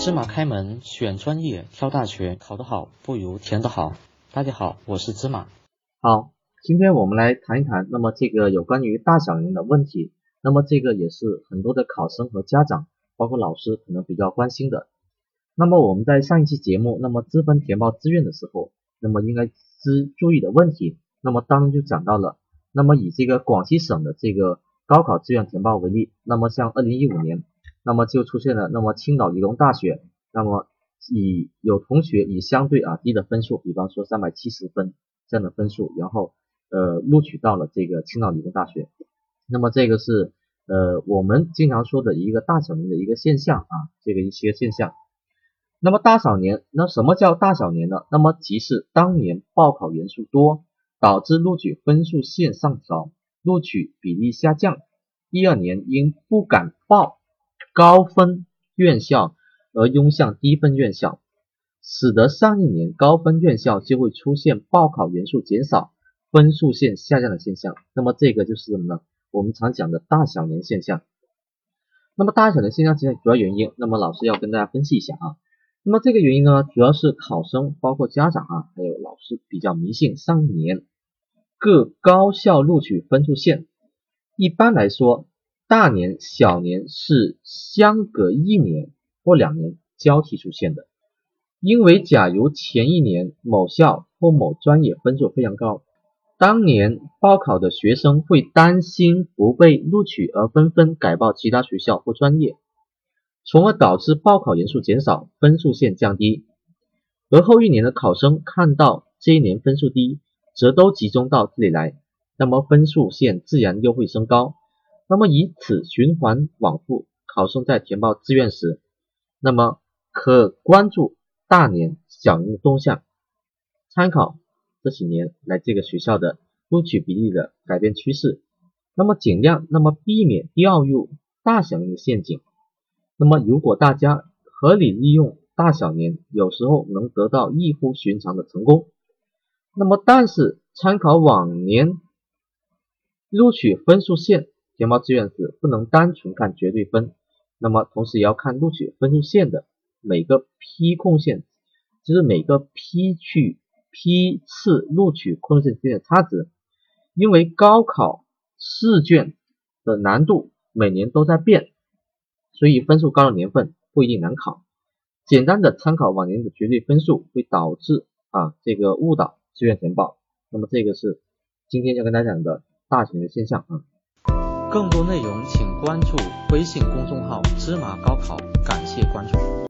芝麻开门，选专业，挑大学，考得好不如填得好。大家好，我是芝麻。好，今天我们来谈一谈，那么这个有关于大小年的问题。那么这个也是很多的考生和家长，包括老师可能比较关心的。那么我们在上一期节目，那么资分填报志愿的时候，那么应该知注意的问题，那么当中就讲到了，那么以这个广西省的这个高考志愿填报为例，那么像二零一五年，那么就出现了，那么青岛理工大学，那么以有同学以相对啊低的分数，比方说三百七十分这样的分数，然后呃录取到了这个青岛理工大学，那么这个是呃我们经常说的一个大小年的一个现象啊，这个一些现象。那么大小年，那什么叫大小年呢？那么即是当年报考人数多，导致录取分数线上调，录取比例下降。一二年因不敢报高分院校而涌向低分院校，使得上一年高分院校就会出现报考人数减少、分数线下降的现象。那么这个就是什么呢？我们常讲的大小年现象。那么大小年现象其实主要原因，那么老师要跟大家分析一下啊。那么这个原因呢，主要是考生包括家长啊，还有老师比较迷信上一年各高校录取分数线。一般来说，大年、小年是相隔一年或两年交替出现的。因为假如前一年某校或某专业分数非常高，当年报考的学生会担心不被录取而纷纷改报其他学校或专业。从而导致报考人数减少，分数线降低，而后一年的考生看到这一年分数低，则都集中到这里来，那么分数线自然又会升高，那么以此循环往复，考生在填报志愿时，那么可关注大年、小年动向，参考这几年来这个学校的录取比例的改变趋势，那么尽量那么避免掉入大小年的陷阱。那么，如果大家合理利用大小年，有时候能得到异乎寻常的成功。那么，但是参考往年录取分数线填报志愿时，不能单纯看绝对分，那么同时也要看录取分数线的每个批控线，就是每个批去批次录取控制线之间的差值。因为高考试卷的难度每年都在变。所以分数高的年份不一定难考，简单的参考往年的绝对分数会导致啊这个误导志愿填报。那么这个是今天要跟大家讲的大型的现象啊。更多内容请关注微信公众号芝麻高考，感谢关注。